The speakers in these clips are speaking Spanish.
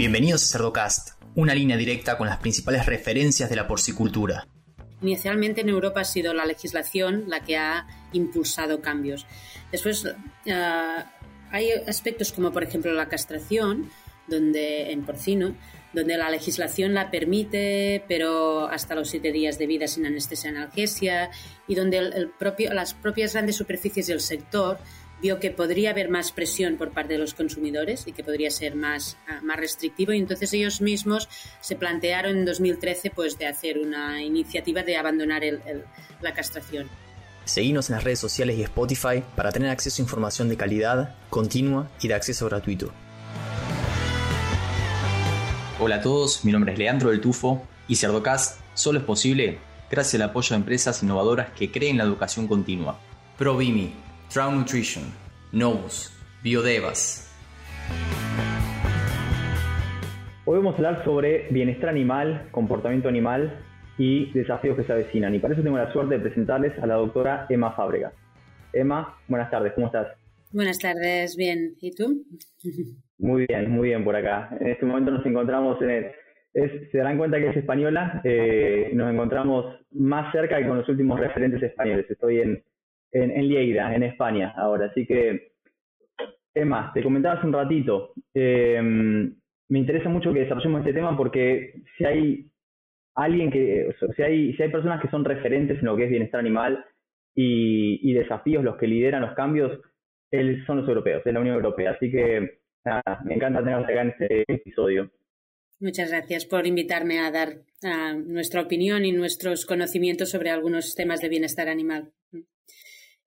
Bienvenidos a Cerdocast, una línea directa con las principales referencias de la porcicultura. Inicialmente en Europa ha sido la legislación la que ha impulsado cambios. Después eh, hay aspectos como por ejemplo la castración, donde en porcino, donde la legislación la permite, pero hasta los siete días de vida sin anestesia analgesia, y donde las propias grandes superficies del sector vio que podría haber más presión por parte de los consumidores y que podría ser más, ah, más restrictivo y entonces ellos mismos se plantearon en 2013 pues de hacer una iniciativa de abandonar la castración. Seguimos en las redes sociales y Spotify para tener acceso a información de calidad, continua y de acceso gratuito. Hola a todos, mi nombre es Leandro del Tufo y Cerdocast solo es posible gracias al apoyo de empresas innovadoras que creen la educación continua. ProVimi, Trout Nutrition, Novus, Biodevas. Hoy vamos a hablar sobre bienestar animal, comportamiento animal y desafíos que se avecinan. Y para eso tengo la suerte de presentarles a la doctora Emma Fábrega. Emma, buenas tardes, ¿cómo estás? Buenas tardes, bien. ¿Y tú? Muy bien, muy bien por acá. En este momento nos encontramos en el, se darán cuenta que es española, eh, nos encontramos más cerca que con los últimos referentes españoles. Estoy en, en, en en España ahora. Así que, Emma, te comentaba hace un ratito, eh, me interesa mucho que desarrollemos este tema porque si hay alguien que, si hay, si hay personas que son referentes en lo que es bienestar animal y, desafíos, los que lideran los cambios, son los europeos, es la Unión Europea. Así que me encanta tenerte acá en este episodio. Muchas gracias por invitarme a dar nuestra opinión y nuestros conocimientos sobre algunos temas de bienestar animal.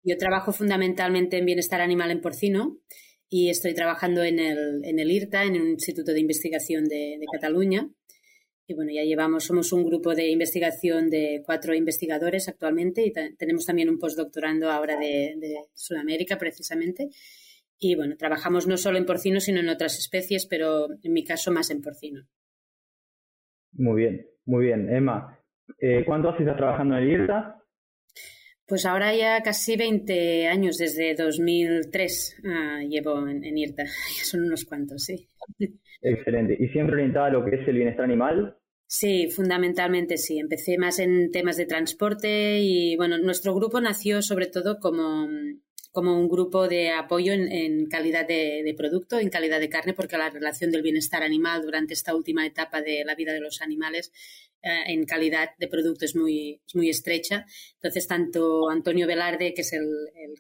Yo trabajo fundamentalmente en bienestar animal en porcino y estoy trabajando en el, en el IRTA, en un instituto de investigación de, Cataluña. Y bueno, ya llevamos, somos un grupo de investigación de cuatro investigadores actualmente y tenemos también un postdoctorando ahora de, de Sudamérica precisamente. Y bueno, trabajamos no solo en porcino, sino en otras especies, pero en mi caso más en porcino. Muy bien, muy bien. Emma, eh, ¿cuánto has estado trabajando en el IRTA? Pues ahora ya casi 20 años, desde 2003 ah, llevo en, en, IRTA. Ya son unos cuantos, sí. Excelente. ¿Y siempre orientada a lo que es el bienestar animal? Sí, fundamentalmente sí. Empecé más en temas de transporte y, bueno, nuestro grupo nació sobre todo como como un grupo de apoyo en, calidad de, producto, en calidad de carne, porque la relación del bienestar animal durante esta última etapa de la vida de los animales eh, en calidad de producto es muy, muy estrecha. Entonces, tanto Antonio Velarde, que es el,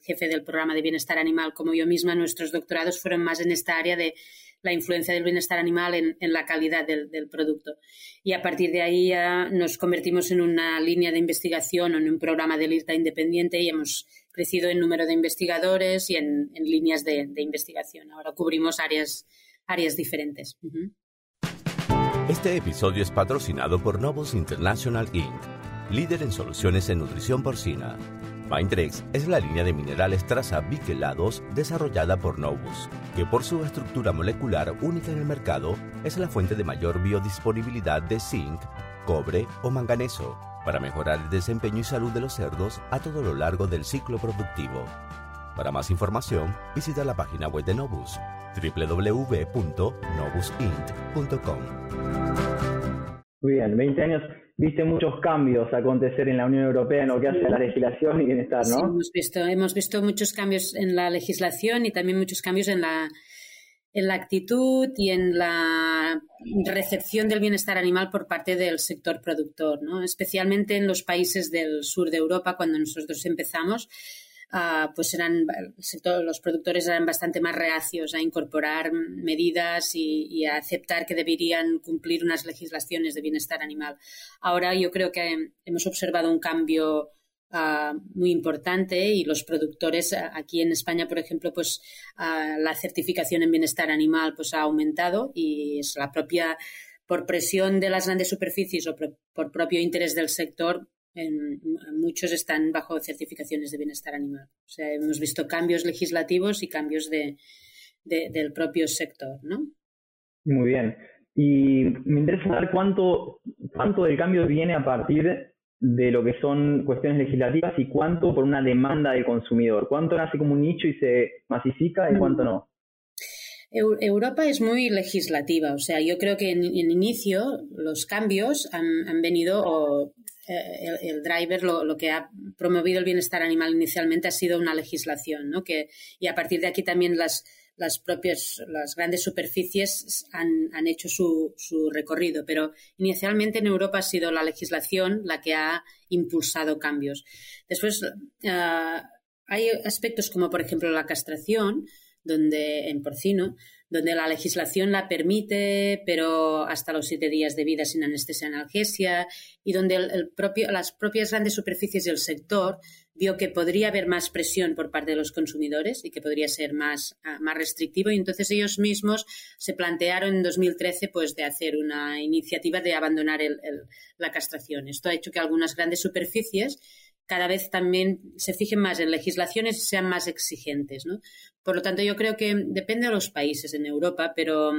jefe del programa de bienestar animal, como yo misma, nuestros doctorados fueron más en esta área de la influencia del bienestar animal en, la calidad del, producto. Y a partir de ahí ya nos convertimos en una línea de investigación o en un programa de IRTA independiente y hemos crecido en número de investigadores y en, líneas de, investigación. Ahora cubrimos áreas, áreas diferentes. Este episodio es patrocinado por Novus International Inc., líder en soluciones en nutrición porcina. Mindrex es la línea de minerales traza biquelados desarrollada por Novus, que por su estructura molecular única en el mercado es la fuente de mayor biodisponibilidad de zinc, cobre o manganeso para mejorar el desempeño y salud de los cerdos a todo lo largo del ciclo productivo. Para más información, visita la página web de Novus www.novusint.com. Muy bien, 20 años, viste muchos cambios acontecer en la Unión Europea en lo que hace a la legislación y bienestar, ¿no? Sí, hemos visto, hemos visto muchos cambios en la legislación y también muchos cambios en la, en la actitud y en la recepción del bienestar animal por parte del sector productor, ¿no? especialmente en los países del sur de Europa, cuando nosotros empezamos, uh, pues eran los productores eran bastante más reacios a incorporar medidas y, y, a aceptar que deberían cumplir unas legislaciones de bienestar animal. Ahora yo creo que hemos observado un cambio Uh, muy importante y los productores uh, aquí en España, por ejemplo, pues uh, la certificación en bienestar animal pues ha aumentado y es la propia por presión de las grandes superficies o por, propio interés del sector muchos están bajo certificaciones de bienestar animal. O sea, hemos visto cambios legislativos y cambios de, del propio sector, ¿no? Muy bien. Y me interesa saber cuánto, cuánto del cambio viene a partir de lo que son cuestiones legislativas y cuánto por una demanda del consumidor. ¿Cuánto nace como un nicho y se masifica y cuánto no? Europa es muy legislativa, o sea, yo creo que en, inicio los cambios han, venido, o eh, el, driver lo, que ha promovido el bienestar animal inicialmente ha sido una legislación, ¿no? Que, y a partir de aquí también las, las propias, las grandes superficies han, han hecho su, su, recorrido, pero inicialmente en Europa ha sido la legislación la que ha impulsado cambios. Después, eh, hay aspectos como, por ejemplo, la castración, donde en porcino, donde la legislación la permite, pero hasta los siete días de vida sin anestesia analgesia, y donde el, propio, las propias grandes superficies del sector vio que podría haber más presión por parte de los consumidores y que podría ser más, ah, más restrictivo, y entonces ellos mismos se plantearon en 2013 pues, de hacer una iniciativa de abandonar la castración. Esto ha hecho que algunas grandes superficies cada vez también se fijen más en legislaciones y sean más exigentes. ¿no? Por lo tanto, yo creo que depende de los países en Europa, pero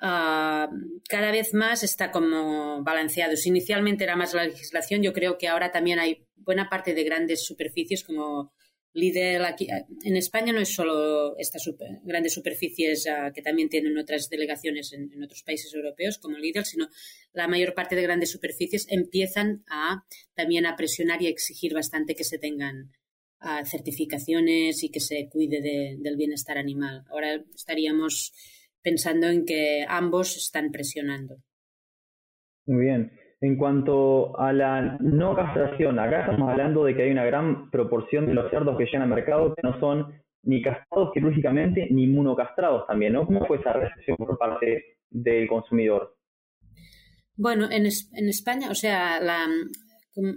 ah, cada vez más está como balanceado. Si inicialmente era más la legislación, yo creo que ahora también hay buena parte de grandes superficies como Lidl aquí, en España no es solo estas grandes superficies ah, que también tienen otras delegaciones en, otros países europeos como Lidl, sino la mayor parte de grandes superficies empiezan a también a presionar y a exigir bastante que se tengan ah, certificaciones y que se cuide del bienestar animal. Ahora estaríamos pensando en que ambos están presionando. Muy bien. En cuanto a la no castración, acá estamos hablando de que hay una gran proporción de los cerdos que llegan al mercado que no son ni castrados quirúrgicamente ni inmunocastrados también, ¿no? ¿Cómo fue esa recepción por parte del consumidor? Bueno, en, en España, o sea, la,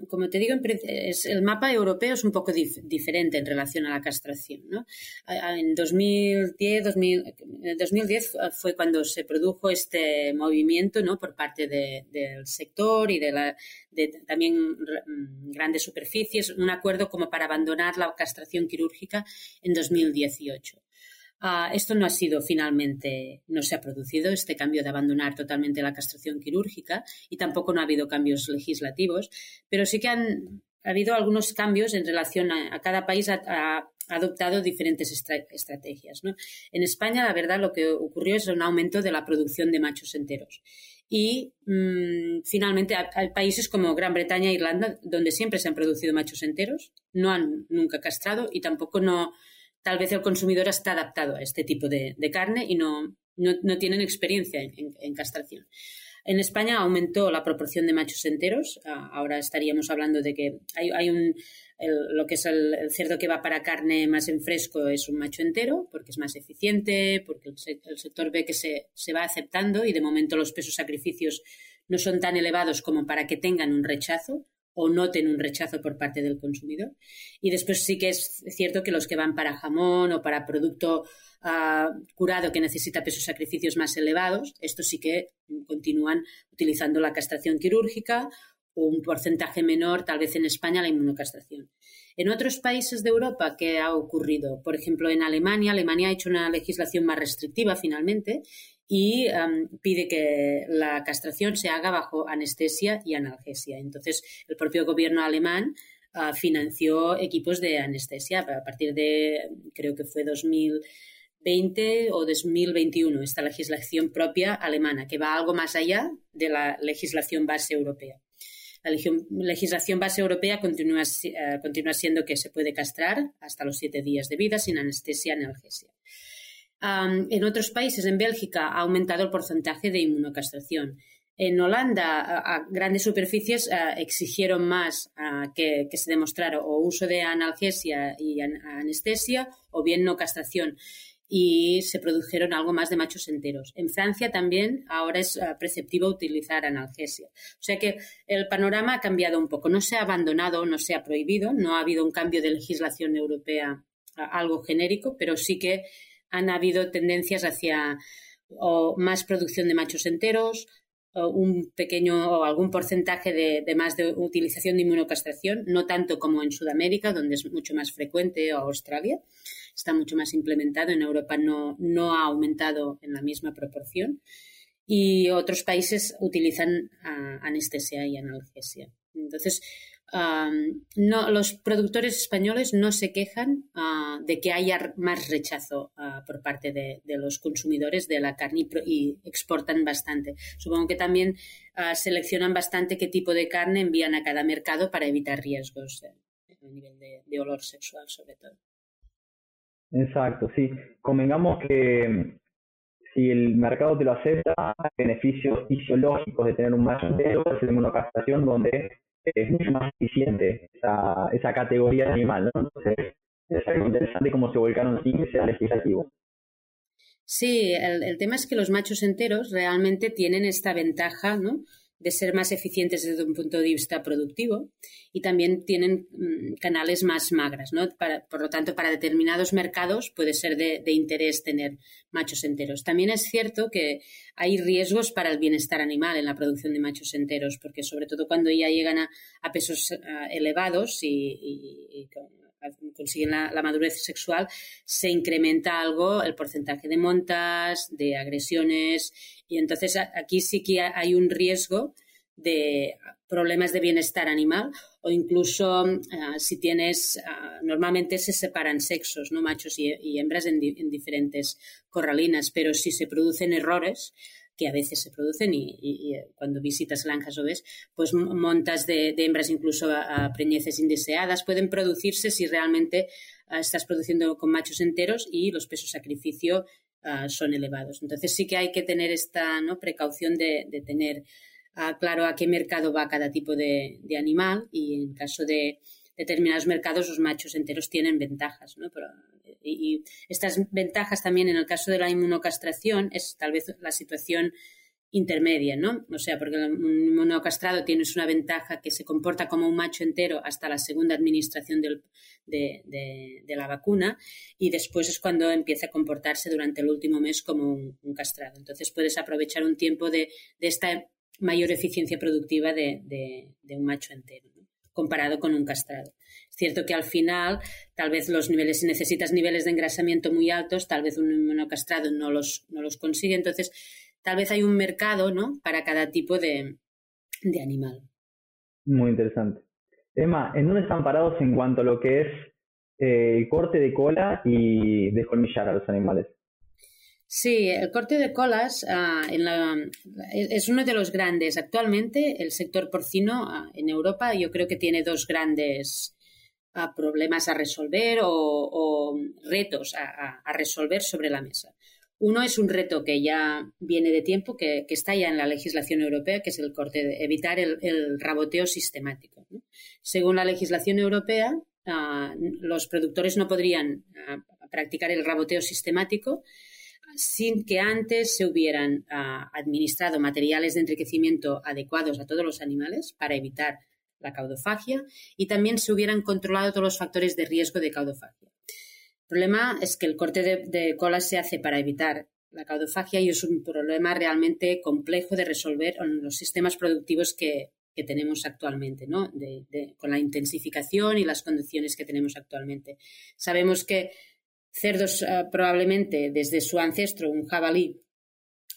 como, te digo, el mapa europeo es un poco diferente en relación a la castración. ¿no? En 2010, 2010 fue cuando se produjo este movimiento ¿no? por parte del sector y de, la, de también mm, grandes superficies, un acuerdo como para abandonar la castración quirúrgica en 2018. Ah, esto no ha sido finalmente, no se ha producido este cambio de abandonar totalmente la castración quirúrgica y tampoco no ha habido cambios legislativos, pero sí que han habido algunos cambios en relación a, cada país ha, adoptado diferentes estrategias. En España, la verdad, lo que ocurrió es un aumento de la producción de machos enteros. Y mm, finalmente hay países como Gran Bretaña e Irlanda, donde siempre se han producido machos enteros, no han nunca castrado y tampoco no, tal vez el consumidor está adaptado a este tipo de, carne y no, no, tienen experiencia en, castración. En España aumentó la proporción de machos enteros. Ah, ahora estaríamos hablando de que hay, un, lo que es el, cerdo que va para carne más en fresco es un macho entero, porque es más eficiente, porque el, sector ve que se, se, va aceptando y de momento los pesos sacrificios no son tan elevados como para que tengan un rechazo o noten un rechazo por parte del consumidor. Y después sí que es cierto que los que van para jamón o para producto ah, curado que necesita pesos sacrificios más elevados, estos sí que continúan utilizando la castración quirúrgica o un porcentaje menor, tal vez en España, la inmunocastración. En otros países de Europa, ¿qué ha ocurrido? Por ejemplo, en Alemania, Alemania ha hecho una legislación más restrictiva finalmente y pide que la castración se haga bajo anestesia y analgesia. Entonces, el propio gobierno alemán ah, financió equipos de anestesia a partir de, creo que fue 2020 o 2021, esta legislación propia alemana, que va algo más allá de la legislación base europea. La legislación base europea continúa, ah, continúa siendo que se puede castrar hasta los siete días de vida sin anestesia y analgesia en otros países, en Bélgica, ha aumentado el porcentaje de inmunocastración. En Holanda, a, grandes superficies exigieron más que, se demostrara o uso de analgesia y anestesia o bien no castración y se produjeron algo más de machos enteros. En Francia también ahora es preceptivo utilizar analgesia. O sea que el panorama ha cambiado un poco. No se ha abandonado, no se ha prohibido, no ha habido un cambio de legislación europea algo genérico, pero sí que han habido tendencias hacia más producción de machos enteros, un pequeño o algún porcentaje de, más de utilización de inmunocastración, no tanto como en Sudamérica, donde es mucho más frecuente, o Australia, está mucho más implementado. En Europa no, no ha aumentado en la misma proporción. Y otros países utilizan ah, anestesia y analgesia. Entonces, no, los productores españoles no se quejan ah, de que haya más rechazo ah, por parte de, los consumidores de la carne y, exportan bastante. Supongo que también ah, seleccionan bastante qué tipo de carne envían a cada mercado para evitar riesgos a nivel de, olor sexual, sobre todo. Exacto, sí. Convengamos que si el mercado te lo acepta, beneficios fisiológicos de tener un macho entero, es la inmunocastración donde es mucho más eficiente esa, esa categoría de animal, ¿no? Entonces, es algo interesante cómo se volcaron sin que sea legislativo. Sí, el, el, tema es que los machos enteros realmente tienen esta ventaja, ¿no? De ser más eficientes desde un punto de vista productivo y también tienen mm, canales más magras. ¿no? por lo tanto, para determinados mercados puede ser de, interés tener machos enteros. También es cierto que hay riesgos para el bienestar animal en la producción de machos enteros, porque sobre todo cuando ya llegan a, pesos elevados y, consiguen la, la, madurez sexual, se incrementa algo el porcentaje de montas, de agresiones y entonces aquí sí que hay un riesgo de problemas de bienestar animal o incluso ah, si tienes, ah, normalmente se separan sexos, ¿no? machos y, hembras en, diferentes corralinas, pero si se producen errores, que a veces se producen y, cuando visitas granjas o ves, pues montas de, hembras incluso a, preñeces indeseadas pueden producirse si realmente ah, estás produciendo con machos enteros y los pesos sacrificio Ah, son elevados. Entonces sí que hay que tener esta ¿no? precaución de, tener ah, claro a qué mercado va cada tipo de, animal y en caso de determinados mercados los machos enteros tienen ventajas. ¿no? y, estas ventajas también en el caso de la inmunocastración es tal vez la situación intermedia, ¿no? O sea, porque un monocastrado tienes una ventaja que se comporta como un macho entero hasta la segunda administración de, la vacuna y después es cuando empieza a comportarse durante el último mes como un, castrado. Entonces puedes aprovechar un tiempo de, esta mayor eficiencia productiva de, un macho entero, comparado con un castrado. Es cierto que al final, tal vez los niveles, si necesitas niveles de engrasamiento muy altos, tal vez un monocastrado no los, no los consigue. Entonces, tal vez hay un mercado ¿no? para cada tipo de, animal. Muy interesante. Emma, ¿en dónde están parados en cuanto a lo que es eh, el corte de cola y descolmillar a los animales? Sí, el corte de colas ah, es uno de los grandes. Actualmente el sector porcino ah, en Europa yo creo que tiene dos grandes ah, problemas a resolver o, retos a, resolver sobre la mesa. Uno es un reto que ya viene de tiempo, que, está ya en la legislación europea, que es el corte, de evitar el, raboteo sistemático. Según la legislación europea, ah, los productores no podrían ah, practicar el raboteo sistemático sin que antes se hubieran ah, administrado materiales de enriquecimiento adecuados a todos los animales para evitar la caudofagia y también se hubieran controlado todos los factores de riesgo de caudofagia. El problema es que el corte de, colas se hace para evitar la caudofagia y es un problema realmente complejo de resolver en los sistemas productivos que, tenemos actualmente, ¿no? con la intensificación y las condiciones que tenemos actualmente. Sabemos que cerdos, ah, probablemente desde su ancestro, un jabalí,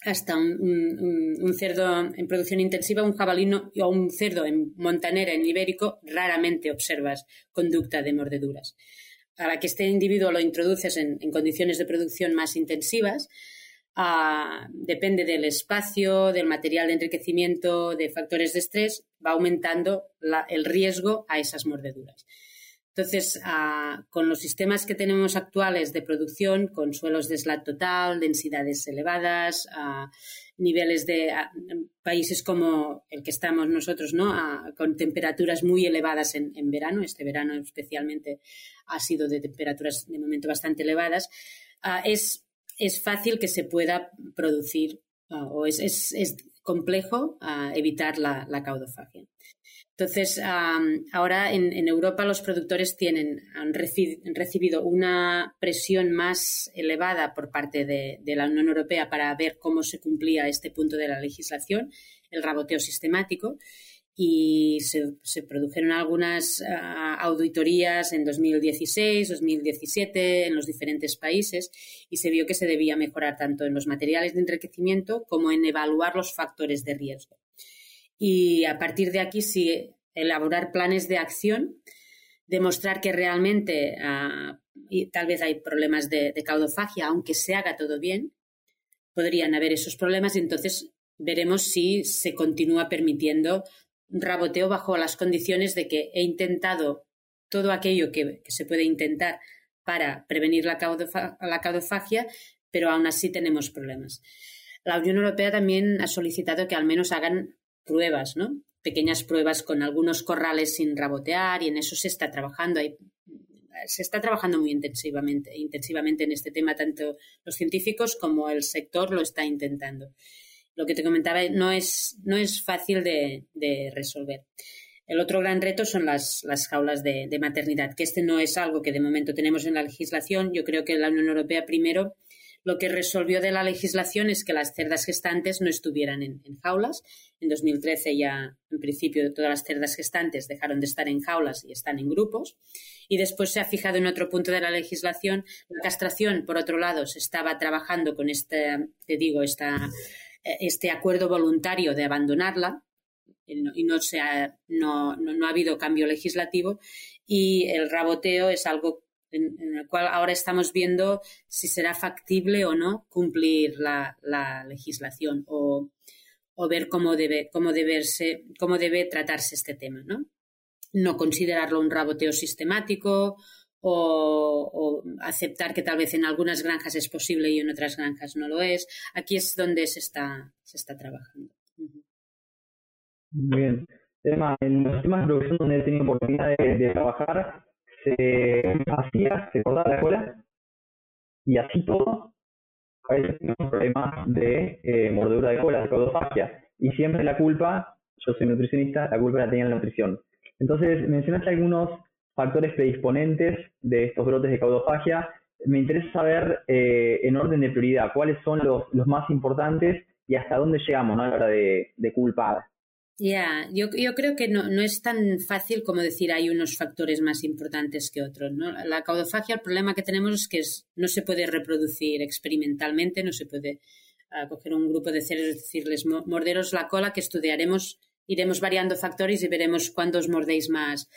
hasta un, cerdo en producción intensiva, un jabalí o un cerdo en montanera, en ibérico, raramente observas conducta de mordeduras para que este individuo lo introduces en, condiciones de producción más intensivas, ah, depende del espacio, del material de enriquecimiento, de factores de estrés, va aumentando el riesgo a esas mordeduras. Entonces, ah, con los sistemas que tenemos actuales de producción, con suelos de SLAT total, densidades elevadas, ah, niveles de países como el que estamos nosotros, ¿no? con temperaturas muy elevadas en, verano, este verano especialmente ha sido de temperaturas de momento bastante elevadas, es, es fácil que se pueda producir o es, es, complejo evitar la, la caudofagia. Entonces, ahora en, Europa los productores tienen, han, recibido una presión más elevada por parte de, la Unión Europea para ver cómo se cumplía este punto de la legislación, el raboteo sistemático, y se, produjeron algunas auditorías en 2016, 2017 en los diferentes países y se vio que se debía mejorar tanto en los materiales de enriquecimiento como en evaluar los factores de riesgo. Y a partir de aquí sí elaborar planes de acción, demostrar que realmente ah, y tal vez hay problemas de, caudofagia, aunque se haga todo bien, podrían haber esos problemas y entonces veremos si se continúa permitiendo raboteo bajo las condiciones de que he intentado todo aquello que, se puede intentar para prevenir la, la caudofagia, pero aún así tenemos problemas. La Unión Europea también ha solicitado que al menos hagan pruebas, ¿no? Pequeñas pruebas con algunos corrales sin rabotear y en eso se está trabajando. Se está trabajando muy intensivamente, intensivamente en este tema, tanto los científicos como el sector lo está intentando. Lo que te comentaba no es, no es fácil de, resolver. El otro gran reto son las, las jaulas de, maternidad, que este no es algo que de momento tenemos en la legislación. Yo creo que la Unión Europea primero lo que resolvió de la legislación es que las cerdas gestantes no estuvieran en, jaulas. En 2013 ya, en principio, todas las cerdas gestantes dejaron de estar en jaulas y están en grupos. Y después se ha fijado en otro punto de la legislación. La castración, por otro lado, se estaba trabajando con este, te digo, esta, este acuerdo voluntario de abandonarla y no, se no, no, ha habido cambio legislativo y el raboteo es algo en, el cual ahora estamos viendo si será factible o no cumplir la, legislación o, ver cómo debe, cómo, cómo debe tratarse este tema, ¿no? No considerarlo un raboteo sistemático o, aceptar que tal vez en algunas granjas es posible y en otras granjas no lo es. Aquí es donde se está, se está trabajando. Muy bien. en los temas producción donde he tenido oportunidad de trabajar, se hacía, se cortaba la cola y así todo, a veces problemas de eh, mordedura de cola, de caudofagia. Y siempre la culpa, yo soy nutricionista, la culpa la tenía la nutrición. Entonces, mencionaste algunos factores predisponentes de estos brotes de caudofagia. Me interesa saber, eh, en orden de prioridad, cuáles son los, los más importantes y hasta dónde llegamos a la hora de, de culpar. Ya, yo, yo, creo que no, no, es tan fácil como decir hay unos factores más importantes que otros. ¿no? La caudofagia, el problema que tenemos es que no se puede reproducir experimentalmente, no se puede uh, coger un grupo de cerdos y decirles morderos la cola, que estudiaremos, iremos variando factores y veremos cuándo os mordéis más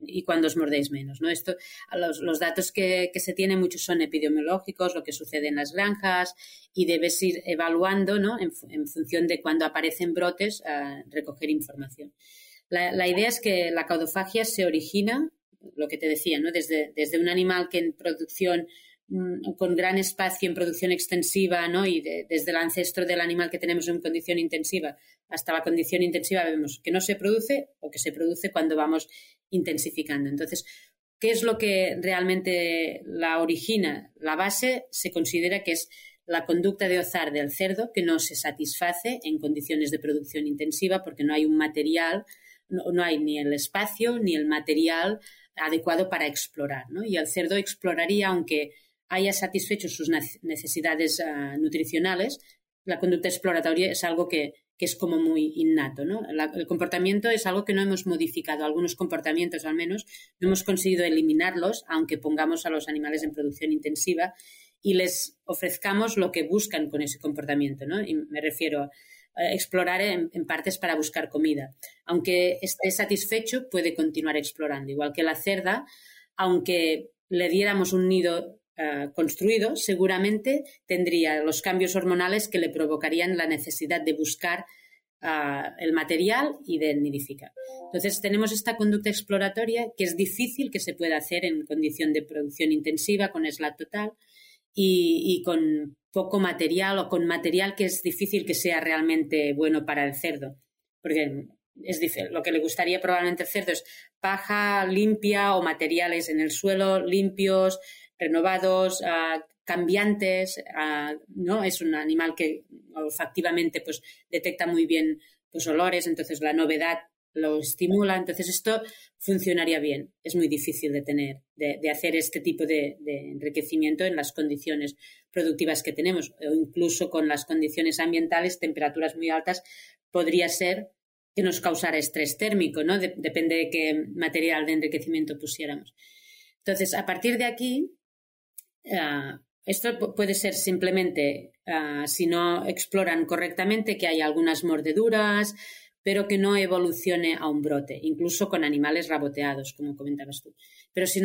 y cuándo os mordéis menos. ¿no? Esto, los, datos que, se tienen muchos son epidemiológicos, lo que sucede en las granjas, y debes ir evaluando ¿no? en, función de cuando aparecen brotes, a recoger información. La, idea es que la caudofagia se origina, lo que te decía, ¿no? desde, desde un animal que en producción Mm, con gran espacio en producción extensiva, ¿no? Y desde el ancestro del animal que tenemos en condición intensiva hasta la condición intensiva vemos que no se produce o que se produce cuando vamos intensificando. Entonces, ¿qué es lo que realmente la origina? La base se considera que es la conducta de ozar del cerdo que no se satisface en condiciones de producción intensiva porque no hay un material, no, no hay ni el espacio ni el material adecuado para explorar, ¿no? Y el cerdo exploraría aunque haya satisfecho sus necesidades ah, nutricionales, la conducta exploratoria es algo que, es como muy innato. ¿no? el comportamiento es algo que no hemos modificado, algunos comportamientos al menos, no hemos conseguido eliminarlos, aunque pongamos a los animales en producción intensiva y les ofrezcamos lo que buscan con ese comportamiento. ¿no? Y me refiero a explorar en, partes para buscar comida. Aunque esté satisfecho, puede continuar explorando. Igual que la cerda, aunque le diéramos un nido eh, construido, seguramente tendría los cambios hormonales que le provocarían la necesidad de buscar eh, el material y de nidificar. Entonces, tenemos esta conducta exploratoria que es difícil que se pueda hacer en condición de producción intensiva, con SLAT total y, con poco material o con material que es difícil que sea realmente bueno para el cerdo. Porque es lo que le gustaría probablemente al cerdo es paja limpia o materiales en el suelo limpios, renovados, cambiantes, ¿no? Es un animal que olfactivamente pues, detecta muy bien pues, olores, entonces la novedad lo estimula, entonces esto funcionaría bien. Es muy difícil de tener, de, hacer este tipo de, de, enriquecimiento en las condiciones productivas que tenemos, o incluso con las condiciones ambientales, temperaturas muy altas, podría ser que nos causara estrés térmico, ¿no? depende de qué material de enriquecimiento pusiéramos. Entonces, a partir de aquí, Ah, esto puede ser simplemente, ah, si no exploran correctamente, que hay algunas mordeduras, pero que no evolucione a un brote, incluso con animales raboteados, como comentabas tú. Pero si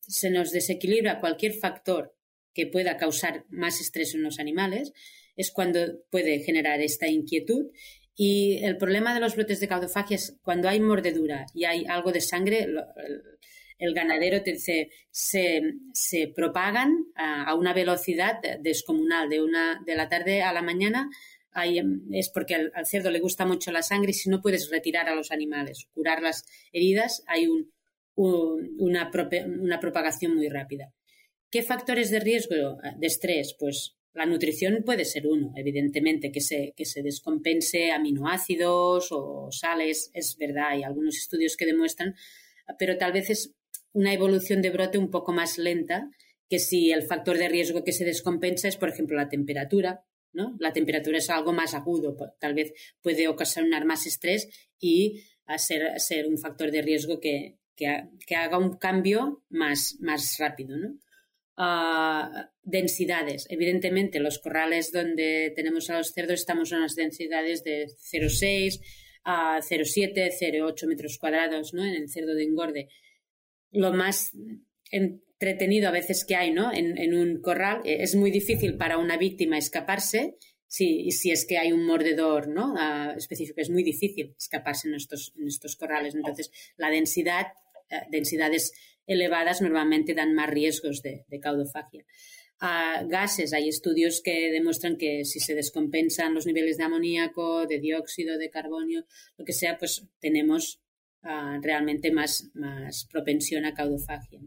se nos desequilibra cualquier factor que pueda causar más estrés en los animales, es cuando puede generar esta inquietud. Y el problema de los brotes de caudofagia es cuando hay mordedura y hay algo de sangre, el, ganadero se, se, propagan a, una velocidad descomunal, de, una, de la tarde a la mañana. es porque al, cerdo le gusta mucho la sangre y si no puedes retirar a los animales, curar las heridas, hay una, una propagación muy rápida. ¿Qué factores de riesgo de estrés? Pues la nutrición puede ser uno, evidentemente, que se, que se descompense aminoácidos o sales, es verdad, hay algunos estudios que demuestran, pero tal vez es una evolución de brote un poco más lenta que si el factor de riesgo que se descompensa es, por ejemplo, la temperatura. ¿no? La temperatura es algo más agudo, tal vez puede ocasionar más estrés y ser, ser un factor de riesgo que, que, haga un cambio más, más rápido. ¿no? densidades. Evidentemente, los corrales donde tenemos a los cerdos estamos en las densidades de 0,6 a 0,7, 0,8 metros cuadrados ¿no? en el cerdo de engorde. Lo más entretenido a veces que hay ¿no? en, un corral eh, es muy difícil para una víctima escaparse si, si es que hay un mordedor ¿no? específico. Es muy difícil escaparse en estos, en corrales. Entonces, la densidad, eh, densidades elevadas normalmente dan más riesgos de, caudofagia. Gases, hay estudios que demuestran que si se descompensan los niveles de amoníaco, de dióxido de carbonio, lo que sea, pues tenemos ah, realmente más, más, propensión a caudofagia.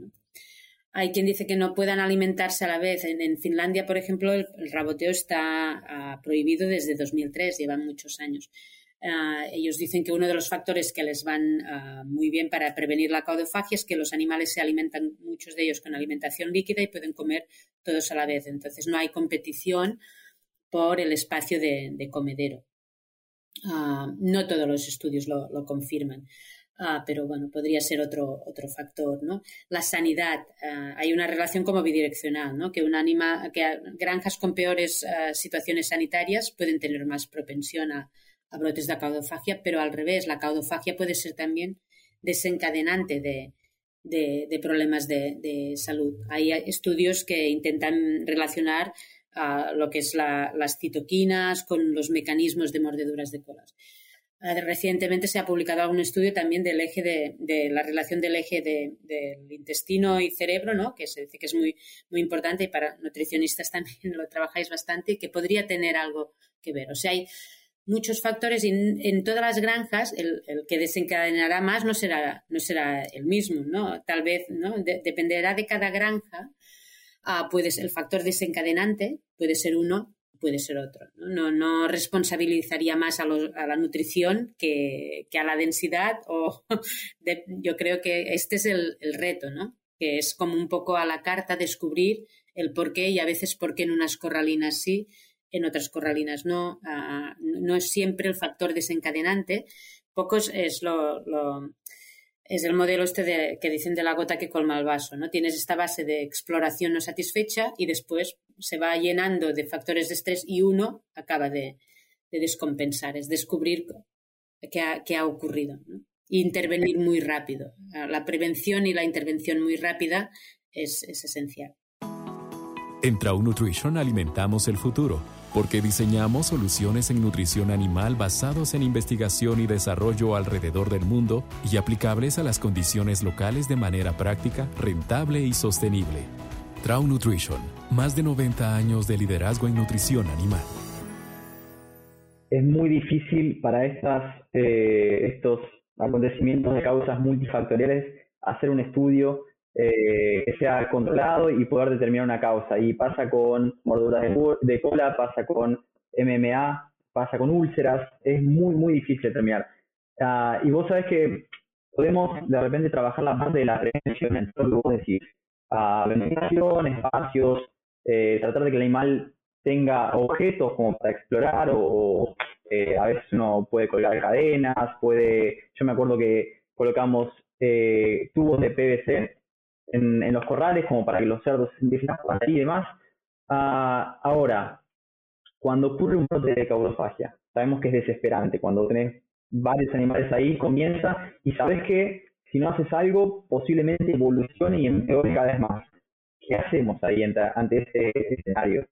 Hay quien dice que no puedan alimentarse a la vez. En, Finlandia, por ejemplo, el, raboteo está ah, prohibido desde 2003, llevan muchos años. Ah, ellos dicen que uno de los factores que les van muy bien para prevenir la caudofagia es que los animales se alimentan, muchos de ellos, con alimentación líquida y pueden comer todos a la vez. Entonces no hay competición por el espacio de, comedero. No todos los estudios lo, confirman. Pero bueno, podría ser otro, otro factor, ¿no? La sanidad, hay una relación como bidireccional, ¿no? Que, un anima, que granjas con peores situaciones sanitarias pueden tener más propensión a, brotes de caudofagia, pero al revés, la caudofagia puede ser también desencadenante de, de, problemas de, salud. Hay estudios que intentan relacionar ah, lo que es las citoquinas con los mecanismos de mordeduras de colas. Ah, recientemente se ha publicado algún estudio también del eje de, la relación del eje del intestino y cerebro, ¿no? que se dice que es muy, muy importante y para nutricionistas también lo trabajáis bastante y que podría tener algo que ver. O sea, hay, muchos factores y en, todas las granjas el, que desencadenará más no será, no será el mismo, ¿no? Tal vez, ¿no? dependerá de cada granja. Ah, el factor desencadenante puede ser uno, puede ser otro. No, no, responsabilizaría más a, la nutrición que, a la densidad o yo creo que este es el, el reto, ¿no? Que es como un poco a la carta descubrir el por qué y a veces por qué en unas corralinas sí en otras corralinas no. Ah, no es siempre el factor desencadenante. Pocos es lo, es el modelo este que dicen de la gota que colma el vaso, ¿no? Tienes esta base de exploración no satisfecha y después se va llenando de factores de estrés y uno acaba de, descompensar, es descubrir qué ha, ocurrido. intervenir muy rápido. La prevención y la intervención muy rápida es, es esencial. En Trau Nutrition alimentamos el futuro porque diseñamos soluciones en nutrición animal basados en investigación y desarrollo alrededor del mundo y aplicables a las condiciones locales de manera práctica, rentable y sostenible. Trau Nutrition, más de 90 años de liderazgo en nutrición animal. Es muy difícil para estas, eh, estos acontecimientos de causas multifactoriales hacer un estudio eh, que sea controlado y poder determinar una causa. Y pasa con morduras de, cola, pasa con MMA, pasa con úlceras, es muy, muy difícil determinar. Ah, y vos sabés que podemos de repente trabajar la parte de la prevención, en todo lo que vos decís. Uh, espacios, eh, tratar de que el animal tenga objetos como para explorar o eh, a veces uno puede colgar cadenas, puede, yo me acuerdo que colocamos eh, tubos de PVC en, los corrales como para que los cerdos a jugar y demás. Ah, ahora, cuando ocurre un brote de caudofagia, sabemos que es desesperante. Cuando tenés varios animales ahí, comienza y sabes que si no haces algo, posiblemente evolucione y empeore cada vez más. ¿Qué hacemos ahí ante este escenario?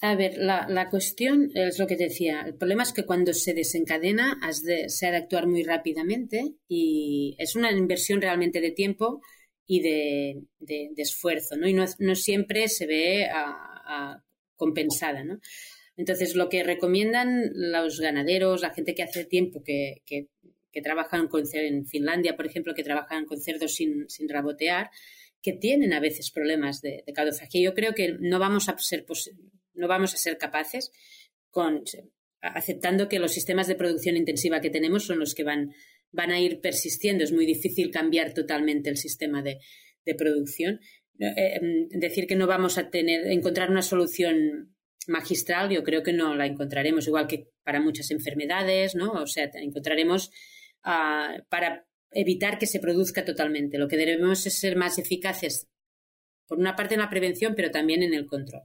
A ver, la, cuestión es lo que te decía. El problema es que cuando se desencadena se ha de actuar muy rápidamente y es una inversión realmente de tiempo y de, esfuerzo, ¿no? Y no, siempre se ve compensada, ¿no? Entonces, lo que recomiendan los ganaderos, la gente que hace tiempo que, que, trabajan con, en Finlandia, por ejemplo, que trabajan con cerdos sin, sin rabotear, que tienen a veces problemas de, de caudofagia. Yo creo que no vamos a ser no vamos a ser capaces con aceptando que los sistemas de producción intensiva que tenemos son los que van, van a ir persistiendo. Es muy difícil cambiar totalmente el sistema de, de producción. Eh, em, decir que no vamos a tener, encontrar una solución magistral, yo creo que no la encontraremos, igual que para muchas enfermedades, ¿no? O sea, encontraremos ah, para evitar que se produzca totalmente. Lo que debemos es ser más eficaces, por una parte en la prevención, pero también en el control.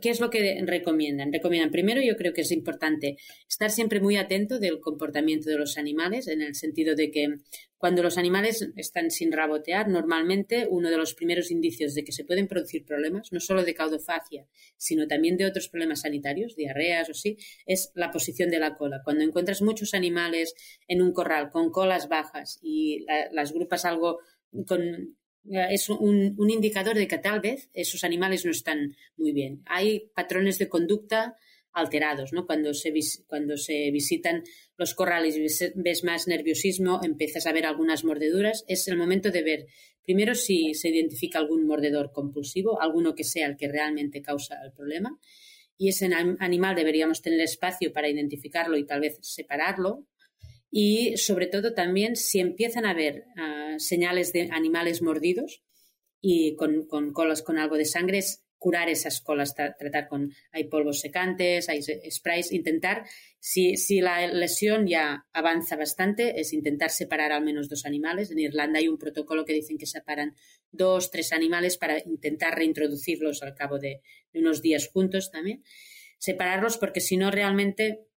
¿Qué es lo que recomiendan? Recomiendan, primero, yo creo que es importante estar siempre muy atento del comportamiento de los animales, en el sentido de que cuando los animales están sin rabotear, normalmente uno de los primeros indicios de que se pueden producir problemas, no solo de caudofagia, sino también de otros problemas sanitarios, diarreas o sí, es la posición de la cola. Cuando encuentras muchos animales en un corral con colas bajas y las grupas algo con es un, indicador de que tal vez esos animales no están muy bien. Hay patrones de conducta alterados, ¿no? Cuando se, cuando se visitan los corrales y ves, más nerviosismo, empiezas a ver algunas mordeduras, es el momento de ver primero si se identifica algún mordedor compulsivo, alguno que sea el que realmente causa el problema, y ese animal deberíamos tener espacio para identificarlo y tal vez separarlo y sobre todo también si empiezan a haber ah, señales de animales mordidos y con, colas con algo de sangre, es curar esas colas, tratar con, hay polvos secantes, hay sprays, intentar, si, si la lesión ya avanza bastante, es intentar separar al menos dos animales. En Irlanda hay un protocolo que dicen que separan dos, tres animales para intentar reintroducirlos al cabo de unos días juntos también. Separarlos porque si no realmente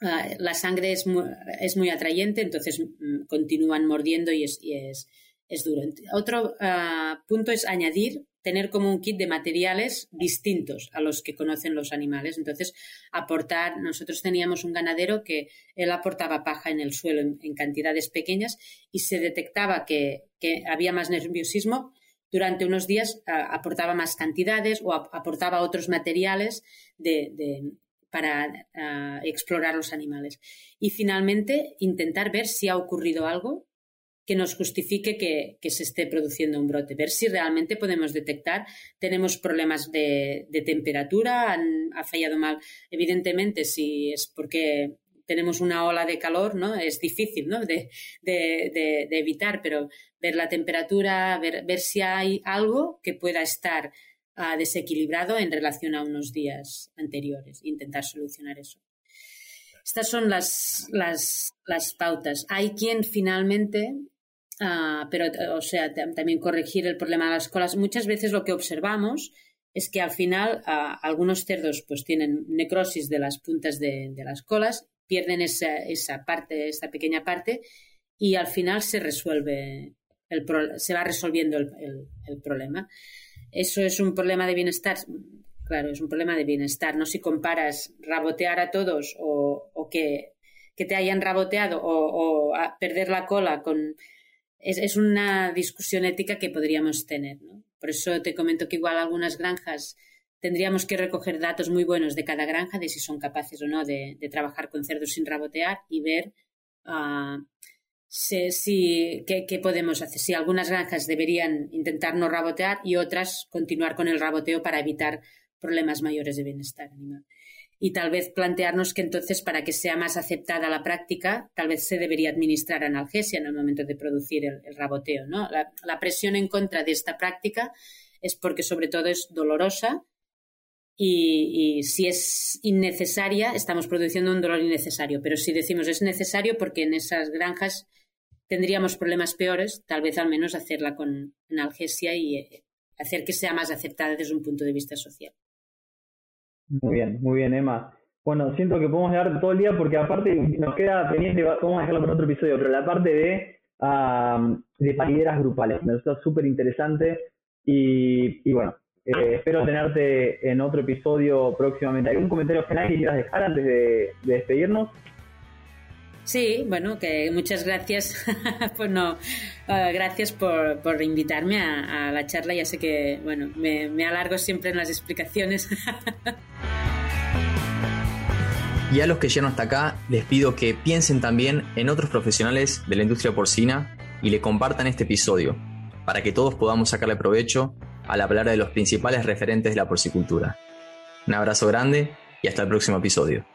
la sangre es muy, es muy, atrayente, entonces mm, continúan mordiendo y es, es, es duro. Otro ah, punto es añadir, tener como un kit de materiales distintos a los que conocen los animales. Entonces, aportar, nosotros teníamos un ganadero que él aportaba paja en el suelo en, cantidades pequeñas y se detectaba que, que, había más nerviosismo. Durante unos días ah, aportaba más cantidades o aportaba otros materiales de, para ah, explorar los animales. Y finalmente, intentar ver si ha ocurrido algo que nos justifique que, se esté produciendo un brote, ver si realmente podemos detectar, tenemos problemas de, temperatura, ha fallado mal. Evidentemente, si es porque tenemos una ola de calor, ¿no? Es difícil, ¿no? De, evitar, pero ver la temperatura, ver, ver si hay algo que pueda estar desequilibrado en relación a unos días anteriores. Intentar solucionar eso. Estas son las, las, pautas. Hay quien finalmente, ah, pero o sea, también corregir el problema de las colas. Muchas veces lo que observamos es que al final ah, algunos cerdos pues tienen necrosis de las puntas de, las colas, pierden esa, esa, parte, esta pequeña parte, y al final se resuelve el, se va resolviendo el problema. Eso es un problema de bienestar. Claro, es un problema de bienestar. No si comparas rabotear a todos o, que, te hayan raboteado o, perder la cola con. Es, una discusión ética que podríamos tener. Por eso te comento que igual algunas granjas tendríamos que recoger datos muy buenos de cada granja, de si son capaces o no de, trabajar con cerdos sin rabotear y ver ah, si, ¿qué, podemos hacer? Si algunas granjas deberían intentar no rabotear y otras continuar con el raboteo para evitar problemas mayores de bienestar animal. Y tal vez plantearnos que entonces, para que sea más aceptada la práctica, tal vez se debería administrar analgesia en el momento de producir el, raboteo. ¿no? La, presión en contra de esta práctica es porque, sobre todo, es dolorosa y, y, si es innecesaria, estamos produciendo un dolor innecesario. Pero si decimos es necesario porque en esas granjas tendríamos problemas peores, tal vez al menos hacerla con analgesia y eh, hacer que sea más aceptada desde un punto de vista social. Muy bien, muy bien, Emma. bueno, siento que podemos dar todo el día porque aparte nos queda pendiente, vamos a dejarlo para otro episodio, pero la parte de, de parideras grupales, me resulta súper interesante y, bueno, eh, espero tenerte en otro episodio próximamente. ¿Algún comentario final que quieras dejar antes de, despedirnos? Sí, bueno, que muchas gracias. pues no, eh, gracias por, por invitarme a, la charla. Ya sé que, bueno, me, me alargo siempre en las explicaciones. Y a los que llegan hasta acá, les pido que piensen también en otros profesionales de la industria porcina y le compartan este episodio, para que todos podamos sacarle provecho a la palabra de los principales referentes de la porcicultura. Un abrazo grande y hasta el próximo episodio.